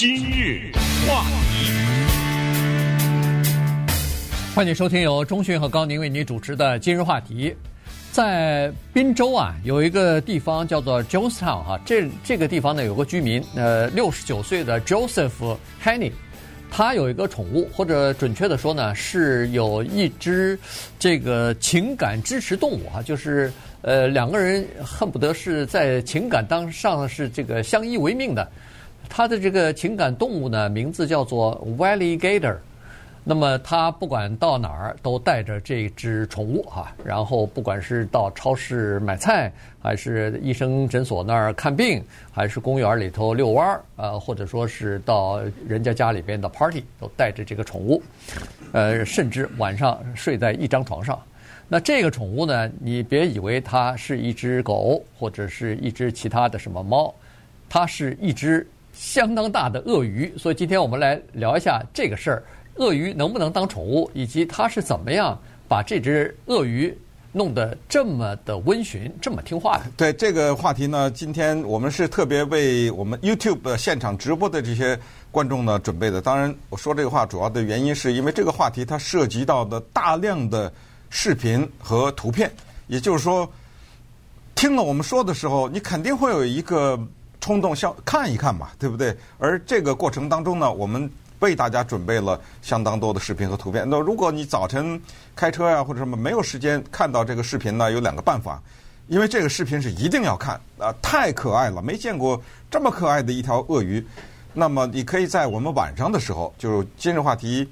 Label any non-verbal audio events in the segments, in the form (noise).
今日话题，欢迎收听由中讯和高宁为你主持的今日话题。在滨州啊，有一个地方叫做 Jonestown 哈，这这个地方呢有个居民，呃，六十九岁的 Joseph Henny，他有一个宠物，或者准确的说呢，是有一只这个情感支持动物啊，就是呃两个人恨不得是在情感当上是这个相依为命的。他的这个情感动物呢，名字叫做 Valley Gator。那么他不管到哪儿都带着这只宠物哈，然后不管是到超市买菜，还是医生诊所那儿看病，还是公园里头遛弯儿，呃，或者说是到人家家里边的 party，都带着这个宠物。呃，甚至晚上睡在一张床上。那这个宠物呢，你别以为它是一只狗或者是一只其他的什么猫，它是一只。相当大的鳄鱼，所以今天我们来聊一下这个事儿：鳄鱼能不能当宠物，以及它是怎么样把这只鳄鱼弄得这么的温驯、这么听话的？对这个话题呢，今天我们是特别为我们 YouTube 现场直播的这些观众呢准备的。当然，我说这个话主要的原因是因为这个话题它涉及到的大量的视频和图片，也就是说，听了我们说的时候，你肯定会有一个。冲动想看一看嘛，对不对？而这个过程当中呢，我们为大家准备了相当多的视频和图片。那如果你早晨开车呀或者什么没有时间看到这个视频呢，有两个办法。因为这个视频是一定要看啊，太可爱了，没见过这么可爱的一条鳄鱼。那么你可以在我们晚上的时候，就是今日话题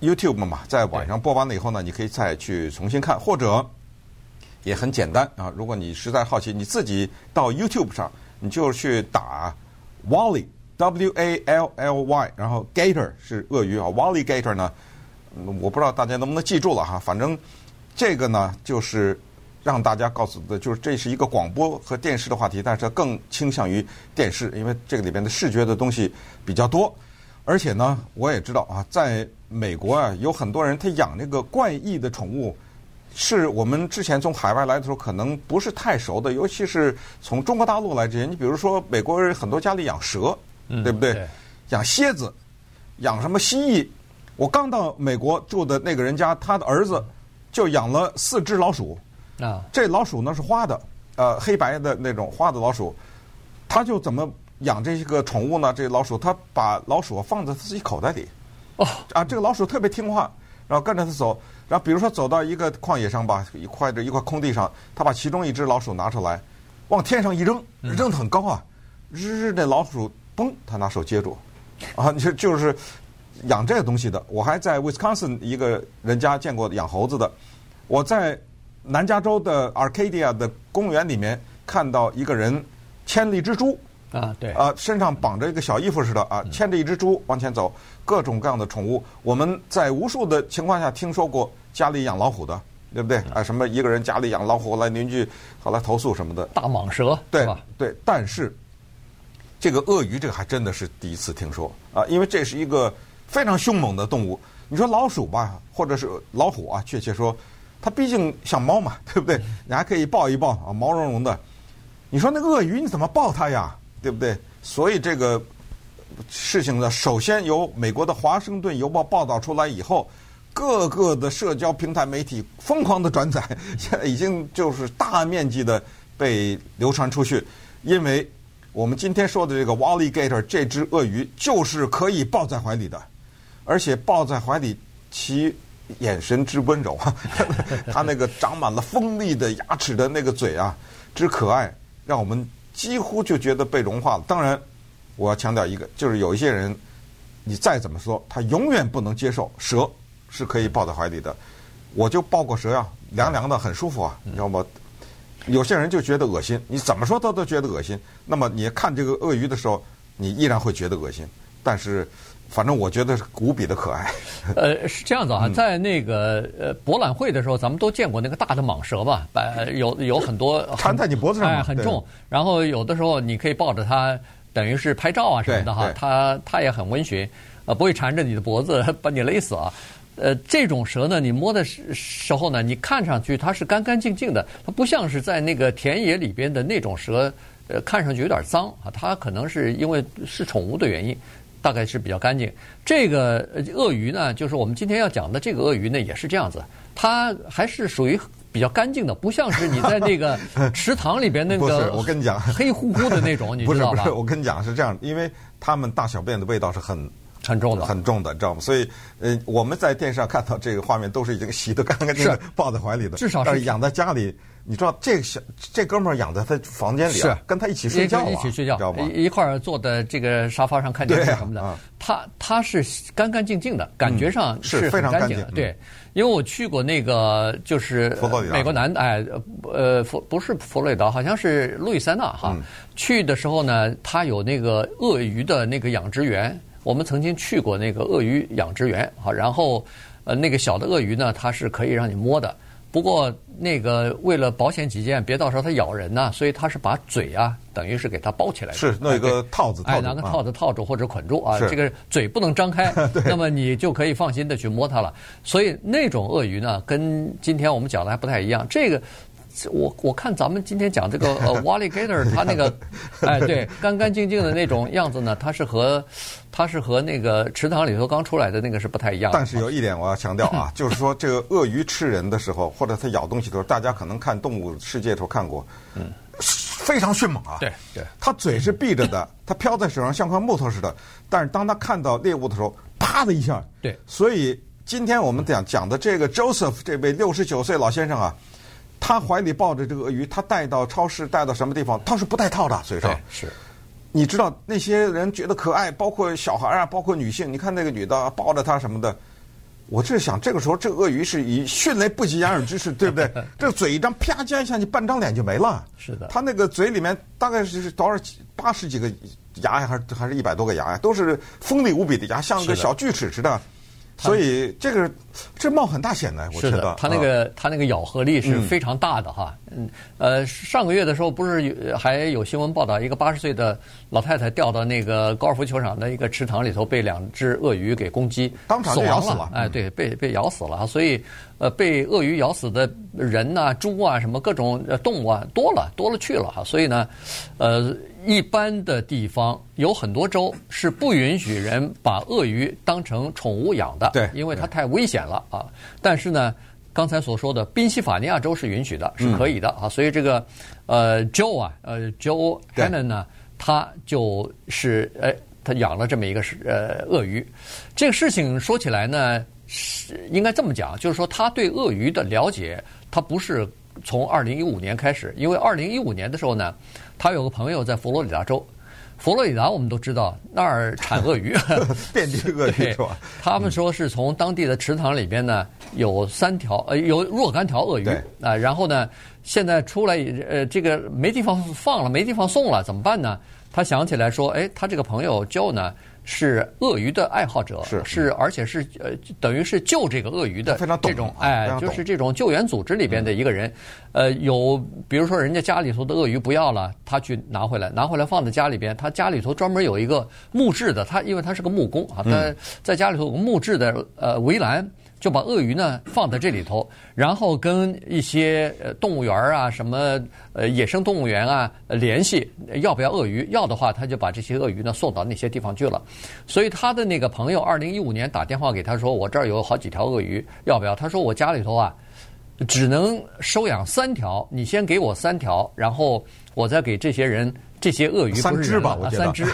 YouTube 嘛，在晚上播完了以后呢，你可以再去重新看，或者也很简单啊。如果你实在好奇，你自己到 YouTube 上。你就去打 Wally W A L L Y，然后 Gator 是鳄鱼啊，Wally Gator 呢，我不知道大家能不能记住了哈，反正这个呢就是让大家告诉的，就是这是一个广播和电视的话题，但是它更倾向于电视，因为这个里边的视觉的东西比较多，而且呢，我也知道啊，在美国啊，有很多人他养那个怪异的宠物。是我们之前从海外来的时候可能不是太熟的，尤其是从中国大陆来这些。你比如说，美国人很多家里养蛇，嗯、对不对？对养蝎子，养什么蜥蜴？我刚到美国住的那个人家，他的儿子就养了四只老鼠。啊，这老鼠呢是花的，呃，黑白的那种花的老鼠。他就怎么养这些个宠物呢？这老鼠他把老鼠放在自己口袋里。哦，啊，这个老鼠特别听话，然后跟着他走。然后，比如说走到一个旷野上吧，一块的一块空地上，他把其中一只老鼠拿出来，往天上一扔，扔得很高啊，日日那老鼠嘣，他拿手接住，啊，(laughs) 就就是养这个东西的。我还在 Wisconsin 一个人家见过养猴子的，我在南加州的 Arcadia 的公园里面看到一个人牵了一只猪。啊，对，啊，身上绑着一个小衣服似的啊，牵着一只猪往前走，各种各样的宠物。我们在无数的情况下听说过家里养老虎的，对不对？啊，什么一个人家里养老虎，来邻居后来投诉什么的。大蟒蛇，对吧？对，但是这个鳄鱼，这个还真的是第一次听说啊，因为这是一个非常凶猛的动物。你说老鼠吧，或者是老虎啊，确切说，它毕竟像猫嘛，对不对？你还可以抱一抱啊，毛茸茸的。你说那鳄鱼你怎么抱它呀？对不对？所以这个事情呢，首先由美国的《华盛顿邮报》报道出来以后，各个的社交平台媒体疯狂的转载，现在已经就是大面积的被流传出去。因为我们今天说的这个 Walligator 这只鳄鱼，就是可以抱在怀里的，而且抱在怀里，其眼神之温柔啊，(laughs) 它那个长满了锋利的牙齿的那个嘴啊，之可爱，让我们。几乎就觉得被融化了。当然，我要强调一个，就是有一些人，你再怎么说，他永远不能接受蛇是可以抱在怀里的。我就抱过蛇呀，凉凉的，很舒服啊，你知道吗？有些人就觉得恶心，你怎么说他都觉得恶心。那么你看这个鳄鱼的时候，你依然会觉得恶心。但是。反正我觉得是无比的可爱。(laughs) 呃，是这样子啊，在那个呃博览会的时候，咱们都见过那个大的蟒蛇吧？把有有很多缠在你脖子上，哎，很重。然后有的时候你可以抱着它，等于是拍照啊什么的哈。它它也很温驯，呃，不会缠着你的脖子把你勒死啊。呃，这种蛇呢，你摸的时时候呢，你看上去它是干干净净的，它不像是在那个田野里边的那种蛇，呃，看上去有点脏啊。它可能是因为是宠物的原因。大概是比较干净。这个鳄鱼呢，就是我们今天要讲的这个鳄鱼呢，也是这样子，它还是属于比较干净的，不像是你在那个 (laughs) 池塘里边那个。不是，我跟你讲，黑乎乎的那种，你知道吧？(laughs) 不是，不是，我跟你讲是这样，因为它们大小便的味道是很。很重的，很重的，知道吗？所以，呃，我们在电视上看到这个画面，都是已经洗得干干净净，抱在怀里的。至少是，是养在家里，你知道这个小这哥们儿养在他房间里，是跟他一起睡觉，一起睡觉，知道吗？一块儿坐在这个沙发上看电视什么的。他他是干干净净的，感觉上是非常干净的。对，因为我去过那个就是美国南哎呃佛不是佛罗里达，好像是路易斯安那哈。去的时候呢，他有那个鳄鱼的那个养殖园。我们曾经去过那个鳄鱼养殖园，好，然后，呃，那个小的鳄鱼呢，它是可以让你摸的。不过那个为了保险起见，别到时候它咬人呐，所以它是把嘴啊，等于是给它包起来的。是弄一个套子，哎，拿个套子套住或者捆住啊，这个嘴不能张开，(laughs) 那么你就可以放心的去摸它了。所以那种鳄鱼呢，跟今天我们讲的还不太一样。这个。我我看咱们今天讲这个呃 (laughs) Walligator 它那个，(laughs) 哎，对，干干净净的那种样子呢，它是和它是和那个池塘里头刚出来的那个是不太一样的。但是有一点我要强调啊，(laughs) 就是说这个鳄鱼吃人的时候，或者它咬东西的时候，大家可能看《动物世界》的时候看过，嗯，非常迅猛啊。对对，它嘴是闭着的，它飘在水上像块木头似的。但是当它看到猎物的时候，啪的一下。对。所以今天我们讲讲的这个 Joseph 这位六十九岁老先生啊。他怀里抱着这个鳄鱼，他带到超市，带到什么地方，他是不带套的，嘴上。是，你知道那些人觉得可爱，包括小孩啊，包括女性。你看那个女的抱着他什么的，我就是想，这个时候这鳄鱼是以迅雷不及掩耳之势，对不对？(laughs) 这个嘴一张，啪加一下，你半张脸就没了。是的。他那个嘴里面大概是多少八十几个牙呀，还是还是一百多个牙呀，都是锋利无比的牙，像个小锯齿似的。所以这个这冒很大险呢，我觉得。它那个它那个咬合力是非常大的哈。嗯。呃，上个月的时候不是有还有新闻报道，一个八十岁的老太太掉到那个高尔夫球场的一个池塘里头，被两只鳄鱼给攻击，当场就咬死了。哎，对，被被咬死了。所以，呃，被鳄鱼咬死的人呐、猪啊，什么各种动物啊，多了多了去了哈。所以呢，呃。一般的地方有很多州是不允许人把鳄鱼当成宠物养的，对，因为它太危险了啊。但是呢，刚才所说的宾夕法尼亚州是允许的，是可以的啊。所以这个呃，Joe 啊，呃，Joe Hannon 呢，他就是呃，他养了这么一个是呃鳄鱼。这个事情说起来呢，是应该这么讲，就是说他对鳄鱼的了解，他不是从二零一五年开始，因为二零一五年的时候呢。他有个朋友在佛罗里达州，佛罗里达我们都知道那儿产鳄鱼 (laughs) (laughs) 遍地鳄鱼是吧？他们说是从当地的池塘里边呢有三条呃有若干条鳄鱼啊，然后呢现在出来呃这个没地方放了，没地方送了，怎么办呢？他想起来说，哎，他这个朋友 Joe 呢。是鳄鱼的爱好者，是是，而且是呃，等于是救这个鳄鱼的这种，哎，就是这种救援组织里边的一个人，呃，有比如说人家家里头的鳄鱼不要了，他去拿回来，拿回来放在家里边，他家里头专门有一个木质的，他因为他是个木工啊，他在家里头有个木质的呃围栏。就把鳄鱼呢放在这里头，然后跟一些呃动物园啊、什么呃野生动物园啊联系，要不要鳄鱼？要的话，他就把这些鳄鱼呢送到那些地方去了。所以他的那个朋友，二零一五年打电话给他说：“我这儿有好几条鳄鱼，要不要？”他说：“我家里头啊，只能收养三条，你先给我三条，然后我再给这些人这些鳄鱼三只吧，我觉得三只，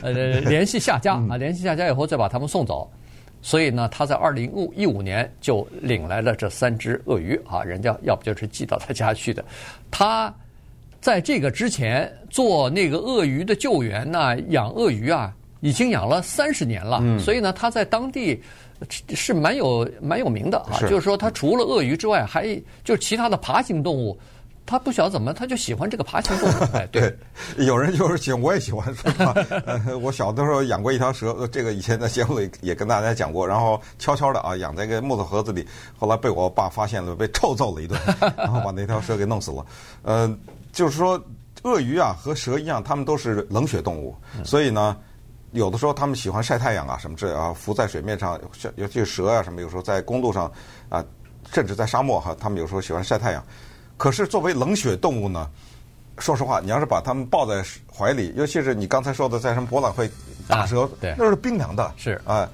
呃，联系下家啊，联系下家以后再把他们送走。”所以呢，他在二零一五年就领来了这三只鳄鱼啊，人家要不就是寄到他家去的。他在这个之前做那个鳄鱼的救援呢，养鳄鱼啊，已经养了三十年了。所以呢，他在当地是蛮有蛮有名的啊。就是说，他除了鳄鱼之外，还就是其他的爬行动物。他不晓得怎么，他就喜欢这个爬行动物。(laughs) 哎，对，有人就是喜欢，我也喜欢说话。呃，我小的时候养过一条蛇，这个以前在节目里也跟大家讲过。然后悄悄的啊，养在一个木头盒子里，后来被我爸发现了，被臭揍了一顿，然后把那条蛇给弄死了。呃，就是说，鳄鱼啊和蛇一样，它们都是冷血动物，所以呢，有的时候它们喜欢晒太阳啊什么之类啊，浮在水面上，尤其是蛇啊什么，有时候在公路上啊，甚至在沙漠哈，它们有时候喜欢晒太阳。可是作为冷血动物呢，说实话，你要是把它们抱在怀里，尤其是你刚才说的在什么博览会打折，对，那是冰凉的，是啊。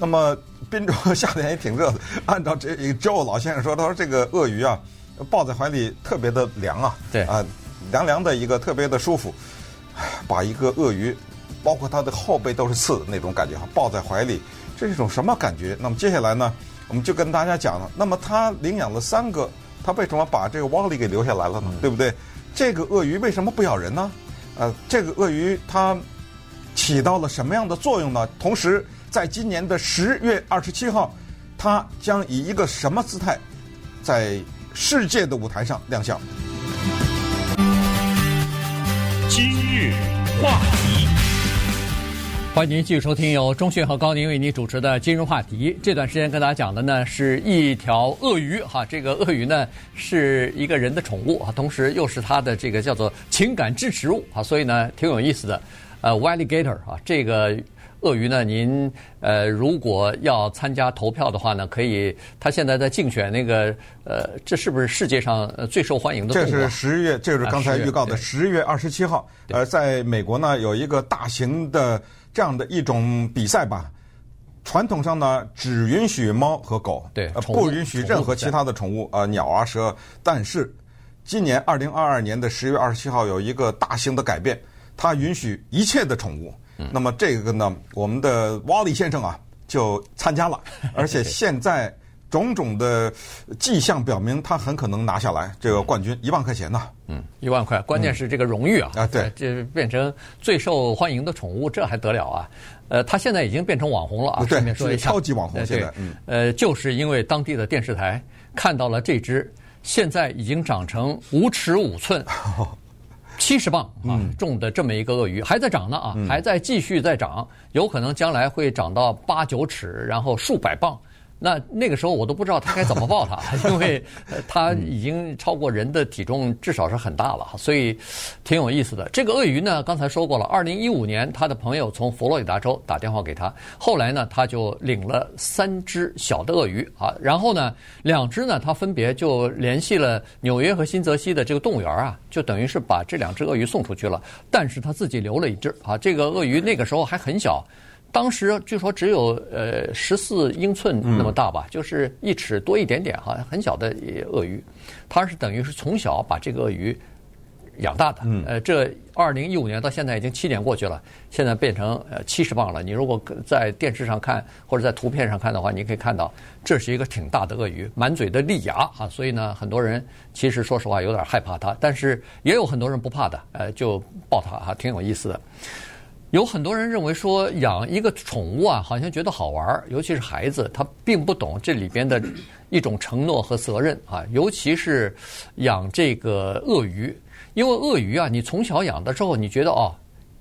那么滨州夏天也挺热的，(laughs) 按照这一个 Joe 老先生说，他说这个鳄鱼啊，抱在怀里特别的凉啊，对啊，凉凉的一个特别的舒服，把一个鳄鱼，包括它的后背都是刺的那种感觉哈，抱在怀里，这是一种什么感觉？那么接下来呢，我们就跟大家讲了，那么他领养了三个，他为什么把这个 Wally 给留下来了呢？对不对？这个鳄鱼为什么不咬人呢？呃，这个鳄鱼它起到了什么样的作用呢？同时。在今年的十月二十七号，它将以一个什么姿态在世界的舞台上亮相？今日话题，欢迎您继续收听由钟迅和高宁为您主持的《今日话题》。这段时间跟大家讲的呢是一条鳄鱼哈，这个鳄鱼呢是一个人的宠物啊，同时又是它的这个叫做情感支持物啊，所以呢挺有意思的。呃，Walligator 啊，这个。鳄鱼呢？您呃，如果要参加投票的话呢，可以。他现在在竞选那个呃，这是不是世界上最受欢迎的动物？这是十月，这是刚才预告的十月二十七号。呃，在美国呢，有一个大型的这样的一种比赛吧。传统上呢，只允许猫和狗，对，不允许任何其他的宠物，呃，鸟啊、蛇。但是今年二零二二年的十月二十七号有一个大型的改变，它允许一切的宠物。那么这个呢，我们的瓦里先生啊就参加了，(laughs) 而且现在种种的迹象表明，他很可能拿下来这个冠军，一万块钱呢。嗯，一万块，关键是这个荣誉啊！啊，对，这变成最受欢迎的宠物，这还得了啊？呃，他现在已经变成网红了啊！顺便说一下，超级网红现在。嗯，呃，就是因为当地的电视台看到了这只，现在已经长成五尺五寸。(laughs) 七十磅啊重的这么一个鳄鱼还在长呢啊，还在继续在长，有可能将来会长到八九尺，然后数百磅。那那个时候我都不知道他该怎么抱他，(laughs) 因为他已经超过人的体重，至少是很大了，所以挺有意思的。这个鳄鱼呢，刚才说过了，二零一五年他的朋友从佛罗里达州打电话给他，后来呢他就领了三只小的鳄鱼啊，然后呢两只呢他分别就联系了纽约和新泽西的这个动物园啊，就等于是把这两只鳄鱼送出去了，但是他自己留了一只啊，这个鳄鱼那个时候还很小。当时据说只有呃十四英寸那么大吧，嗯、就是一尺多一点点哈，很小的鳄鱼。他是等于是从小把这个鳄鱼养大的。嗯、呃，这二零一五年到现在已经七年过去了，现在变成呃七十磅了。你如果在电视上看或者在图片上看的话，你可以看到这是一个挺大的鳄鱼，满嘴的利牙啊。所以呢，很多人其实说实话有点害怕它，但是也有很多人不怕的，呃，就抱它哈，挺有意思的。有很多人认为说养一个宠物啊，好像觉得好玩，尤其是孩子，他并不懂这里边的一种承诺和责任啊。尤其是养这个鳄鱼，因为鳄鱼啊，你从小养的时候，你觉得哦，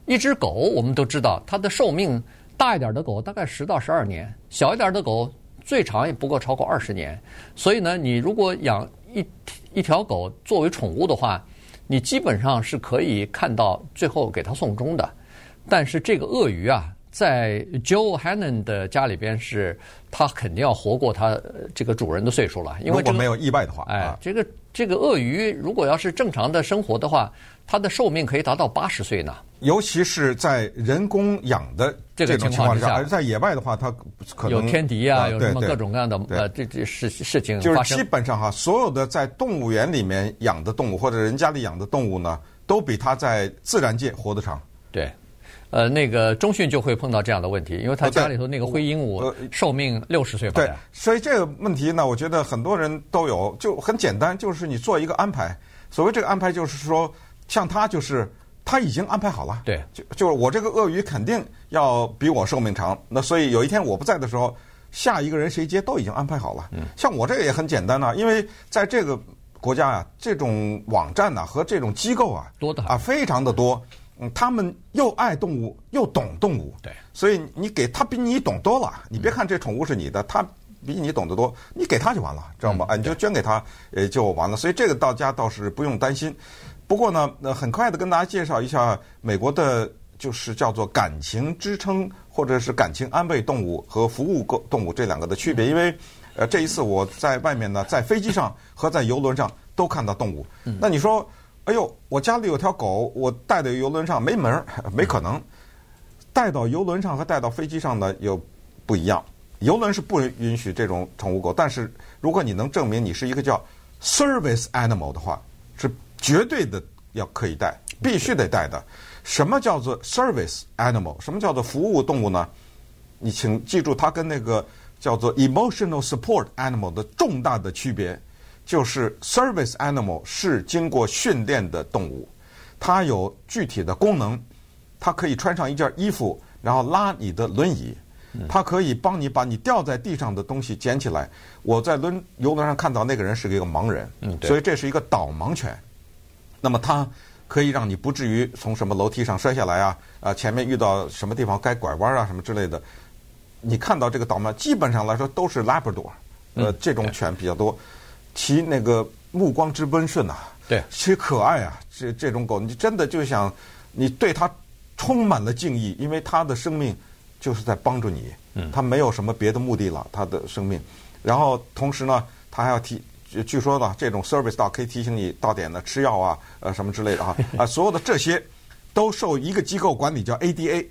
一只狗我们都知道它的寿命，大一点的狗大概十到十二年，小一点的狗最长也不过超过二十年。所以呢，你如果养一一条狗作为宠物的话，你基本上是可以看到最后给它送终的。但是这个鳄鱼啊，在 Joe Hannon 的家里边是，它肯定要活过它这个主人的岁数了，因为这个如果没有意外的话，哎，这个这个鳄鱼如果要是正常的生活的话，它的寿命可以达到八十岁呢。尤其是在人工养的这种情况之下，而在野外的话，它可能有天敌啊，有什么各种各样的呃这这事事情。就是基本上哈，所有的在动物园里面养的动物或者人家里养的动物呢，都比它在自然界活得长。对。呃，那个中迅就会碰到这样的问题，因为他家里头那个灰鹦鹉寿命六十岁吧。对，所以这个问题呢，我觉得很多人都有，就很简单，就是你做一个安排。所谓这个安排，就是说，像他就是他已经安排好了。对，就就是我这个鳄鱼肯定要比我寿命长。那所以有一天我不在的时候，下一个人谁接都已经安排好了。嗯，像我这个也很简单呐，因为在这个国家啊，这种网站呐和这种机构啊多的啊非常的多。嗯，他们又爱动物又懂动物，对，所以你给他比你懂多了。你别看这宠物是你的，他比你懂得多，你给他就完了，知道吗？啊，你就捐给他，呃，就完了。所以这个到家倒是不用担心。不过呢，呃，很快的跟大家介绍一下美国的，就是叫做感情支撑或者是感情安慰动物和服务动物这两个的区别。因为，呃，这一次我在外面呢，在飞机上和在游轮上都看到动物。那你说？哎呦，我家里有条狗，我带到游轮上没门儿，(laughs) 没可能。带到游轮上和带到飞机上呢又不一样。游轮是不允许这种宠物狗，但是如果你能证明你是一个叫 service animal 的话，是绝对的要可以带，必须得带的。什么叫做 service animal？什么叫做服务动物呢？你请记住，它跟那个叫做 emotional support animal 的重大的区别，就是 service animal 是经过训练的动物，它有具体的功能，它可以穿上一件衣服，然后拉你的轮椅，它可以帮你把你掉在地上的东西捡起来。我在轮游轮上看到那个人是一个盲人，所以这是一个导盲犬。那么它。可以让你不至于从什么楼梯上摔下来啊！啊，前面遇到什么地方该拐弯啊，什么之类的。你看到这个导盲，基本上来说都是 Labrador，呃，这种犬比较多。其那个目光之温顺呐，对，其可爱啊！这这种狗，你真的就想你对它充满了敬意，因为它的生命就是在帮助你，嗯它没有什么别的目的了，它的生命。然后同时呢，它还要提。据说呢，这种 service dog 可以提醒你到点呢吃药啊，呃什么之类的啊 (laughs) 啊，所有的这些都受一个机构管理，叫 ADA。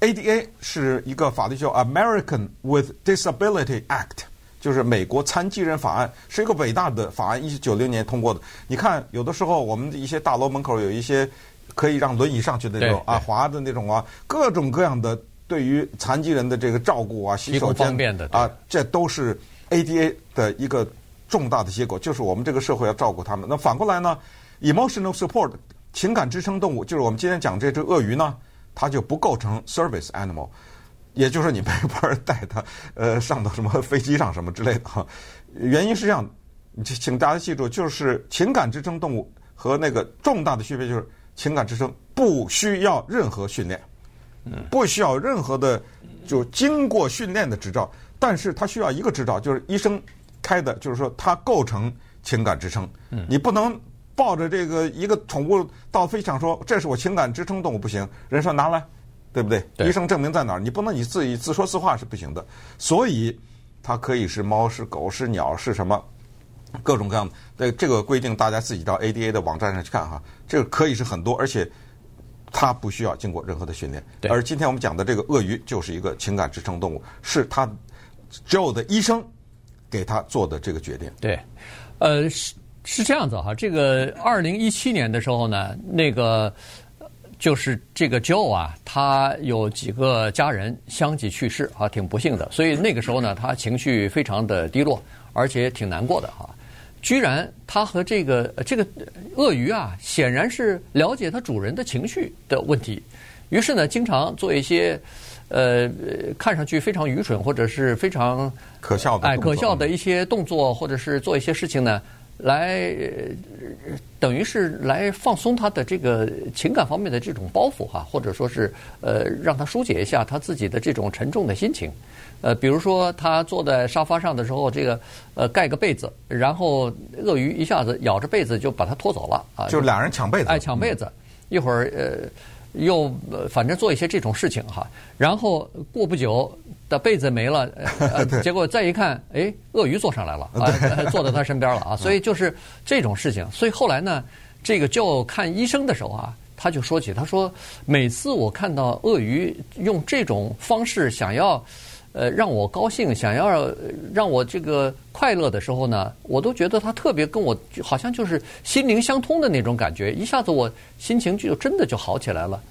ADA 是一个法律叫 American with Disability Act，就是美国残疾人法案，是一个伟大的法案，一九九零年通过的。你看，有的时候我们的一些大楼门口有一些可以让轮椅上去的那种啊滑的那种啊，各种各样的对于残疾人的这个照顾啊，洗手间啊，这都是 ADA 的一个。重大的结果就是我们这个社会要照顾他们。那反过来呢？Emotional support 情感支撑动物，就是我们今天讲这只鳄鱼呢，它就不构成 service animal，也就是你没法带它呃上到什么飞机上什么之类的哈。原因是这样，请大家记住，就是情感支撑动物和那个重大的区别就是情感支撑不需要任何训练，不需要任何的就经过训练的执照，但是它需要一个执照，就是医生。开的就是说，它构成情感支撑。你不能抱着这个一个宠物到飞机场说，这是我情感支撑动物不行。人说拿来，对不对？医生证明在哪儿？你不能你自己自说自话是不行的。所以它可以是猫，是狗，是鸟，是什么各种各样的。这个规定大家自己到 ADA 的网站上去看哈。这个可以是很多，而且它不需要经过任何的训练。而今天我们讲的这个鳄鱼就是一个情感支撑动物，是它 Joe 的医生。给他做的这个决定，对，呃，是是这样子哈。这个二零一七年的时候呢，那个就是这个 Joe 啊，他有几个家人相继去世啊，挺不幸的。所以那个时候呢，他情绪非常的低落，而且挺难过的哈。居然他和这个这个鳄鱼啊，显然是了解他主人的情绪的问题，于是呢，经常做一些。呃，看上去非常愚蠢或者是非常可笑的，哎，可笑的一些动作，或者是做一些事情呢，来等于是来放松他的这个情感方面的这种包袱哈，或者说是呃，让他疏解一下他自己的这种沉重的心情。呃，比如说他坐在沙发上的时候，这个呃盖个被子，然后鳄鱼一下子咬着被子就把他拖走了啊，就俩人抢被子，哎，抢被子，一会儿呃。又呃，反正做一些这种事情哈，然后过不久的被子没了，呃，(laughs) 结果再一看，哎，鳄鱼坐上来了，啊，坐在他身边了 (laughs) 啊，所以就是这种事情。所以后来呢，这个就看医生的时候啊，他就说起，他说每次我看到鳄鱼用这种方式想要。呃，让我高兴，想要让我这个快乐的时候呢，我都觉得他特别跟我好像就是心灵相通的那种感觉，一下子我心情就真的就好起来了。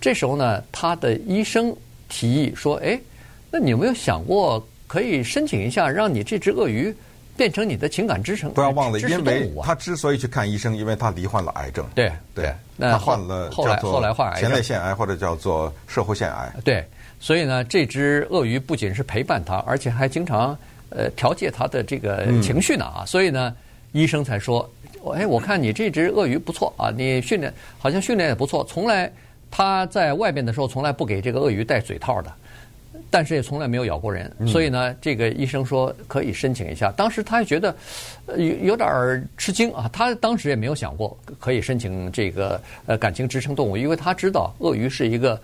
这时候呢，他的医生提议说：“哎，那你有没有想过可以申请一下，让你这只鳄鱼变成你的情感支撑？不要忘了，因为他之所以去看医生，因为他罹患了癌症。对对，那他患了后来后来患癌，前列腺癌或者叫做摄护腺癌。对。”所以呢，这只鳄鱼不仅是陪伴他，而且还经常呃调节他的这个情绪呢啊。所以呢，医生才说，哎，我看你这只鳄鱼不错啊，你训练好像训练也不错。从来他在外边的时候，从来不给这个鳄鱼戴嘴套的，但是也从来没有咬过人。所以呢，这个医生说可以申请一下。当时他也觉得有有点吃惊啊，他当时也没有想过可以申请这个呃感情支撑动物，因为他知道鳄鱼是一个。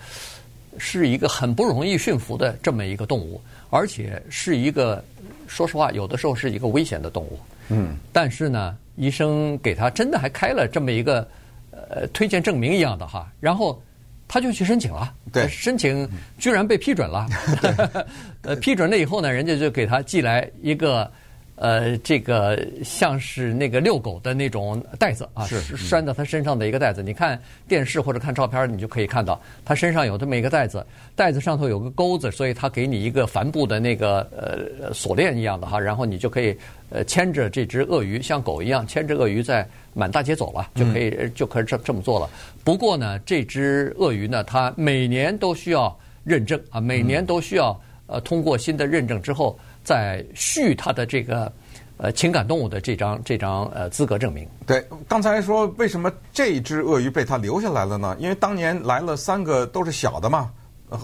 是一个很不容易驯服的这么一个动物，而且是一个，说实话，有的时候是一个危险的动物。嗯。但是呢，医生给他真的还开了这么一个呃推荐证明一样的哈，然后他就去申请了，对，申请居然被批准了。(laughs) (laughs) 呃，批准了以后呢，人家就给他寄来一个。呃，这个像是那个遛狗的那种袋子啊，是拴到他身上的一个袋子。你看电视或者看照片，你就可以看到他身上有这么一个袋子，袋子上头有个钩子，所以他给你一个帆布的那个呃锁链一样的哈，然后你就可以呃牵着这只鳄鱼，像狗一样牵着鳄鱼在满大街走了，就可以就可以这这么做了。不过呢，这只鳄鱼呢，它每年都需要认证啊，每年都需要呃通过新的认证之后。在续他的这个呃情感动物的这张这张呃资格证明。对，刚才说为什么这只鳄鱼被他留下来了呢？因为当年来了三个都是小的嘛，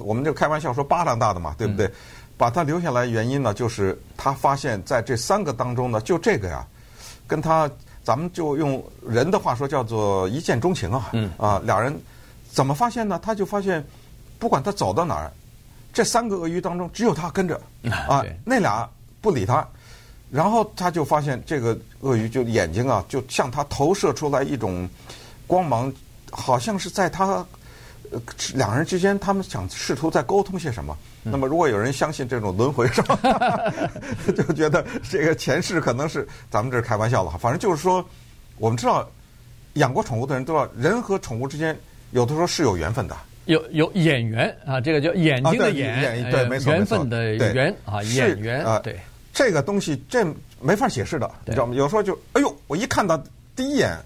我们就开玩笑说巴掌大的嘛，对不对？嗯、把它留下来原因呢，就是他发现在这三个当中呢，就这个呀，跟他咱们就用人的话说叫做一见钟情啊，嗯啊，俩人怎么发现呢？他就发现不管他走到哪儿。这三个鳄鱼当中，只有他跟着啊，那俩不理他，然后他就发现这个鳄鱼就眼睛啊，就向他投射出来一种光芒，好像是在他呃两人之间，他们想试图在沟通些什么。那么，如果有人相信这种轮回，是吧？(laughs) 就觉得这个前世可能是咱们这是开玩笑了哈。反正就是说，我们知道养过宠物的人都知道，人和宠物之间有的时候是有缘分的。有有眼缘啊，这个叫眼睛的眼，对，没错，缘分的缘啊，眼缘啊，对，这个东西这没法解释的，你知道吗？有时候就哎呦，我一看到第一眼，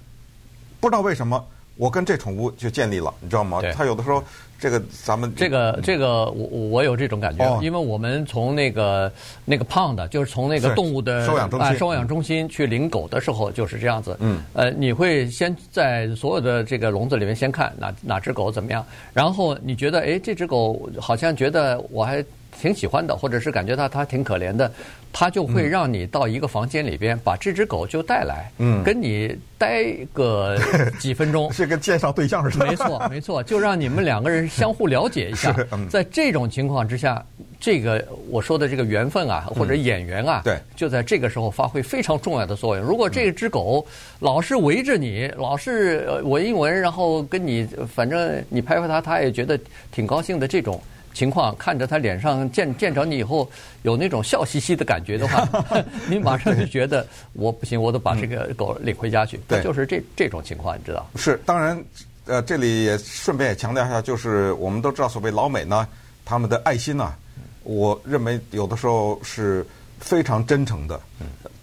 不知道为什么我跟这宠物就建立了，你知道吗？它有的时候。这个咱们这个这个我我有这种感觉，哦、因为我们从那个那个 pound 就是从那个动物的收养中心、呃、收养中心去领狗的时候就是这样子。嗯，呃，你会先在所有的这个笼子里面先看哪哪只狗怎么样，然后你觉得哎这只狗好像觉得我还。挺喜欢的，或者是感觉到它挺可怜的，他就会让你到一个房间里边，嗯、把这只狗就带来，嗯，跟你待个几分钟，(laughs) 是个介绍对象似的。没错，没错，就让你们两个人相互了解一下。(laughs) 嗯、在这种情况之下，这个我说的这个缘分啊，或者眼缘啊，对、嗯，就在这个时候发挥非常重要的作用。如果这只狗老是围着你，老是闻一闻，然后跟你，反正你拍拍它，它也觉得挺高兴的这种。情况看着他脸上见见着你以后有那种笑嘻嘻的感觉的话，(laughs) 你马上就觉得我不行，我得把这个狗领回家去。对，就是这这种情况，你知道？是，当然，呃，这里也顺便也强调一下，就是我们都知道，所谓老美呢，他们的爱心呢，我认为有的时候是非常真诚的。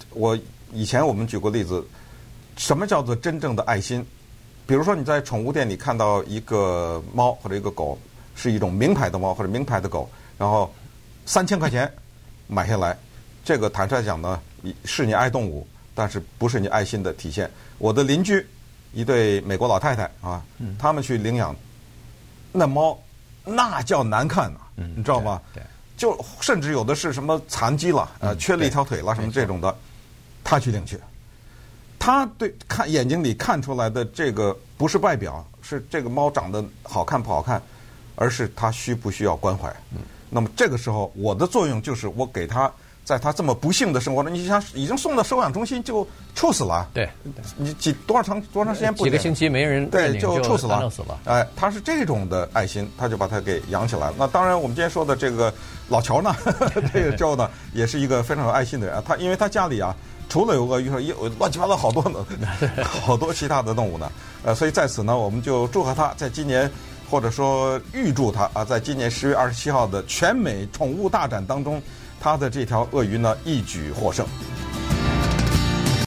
我以前我们举过例子，什么叫做真正的爱心？比如说你在宠物店里看到一个猫或者一个狗。是一种名牌的猫或者名牌的狗，然后三千块钱买下来，这个坦率讲呢，是你爱动物，但是不是你爱心的体现。我的邻居一对美国老太太啊，他们去领养那猫，那叫难看啊，你知道吗？就甚至有的是什么残疾了，呃，缺了一条腿了什么这种的，他去领去，他对看眼睛里看出来的这个不是外表，是这个猫长得好看不好看。而是他需不需要关怀？嗯，那么这个时候，我的作用就是我给他，在他这么不幸的生活中，你想已经送到收养中心就处死了。对，你几多少长多长时间不？几个星期没人对就处死了，死了。哎，他是这种的爱心，他就把他给养起来了。那当然，我们今天说的这个老乔呢，(laughs) 这个 Joe 呢，也是一个非常有爱心的人。他因为他家里啊，除了有鳄鱼，也有乱七八糟好多呢，好多其他的动物呢。呃，所以在此呢，我们就祝贺他在今年。或者说预祝他啊，在今年十月二十七号的全美宠物大展当中，他的这条鳄鱼呢一举获胜。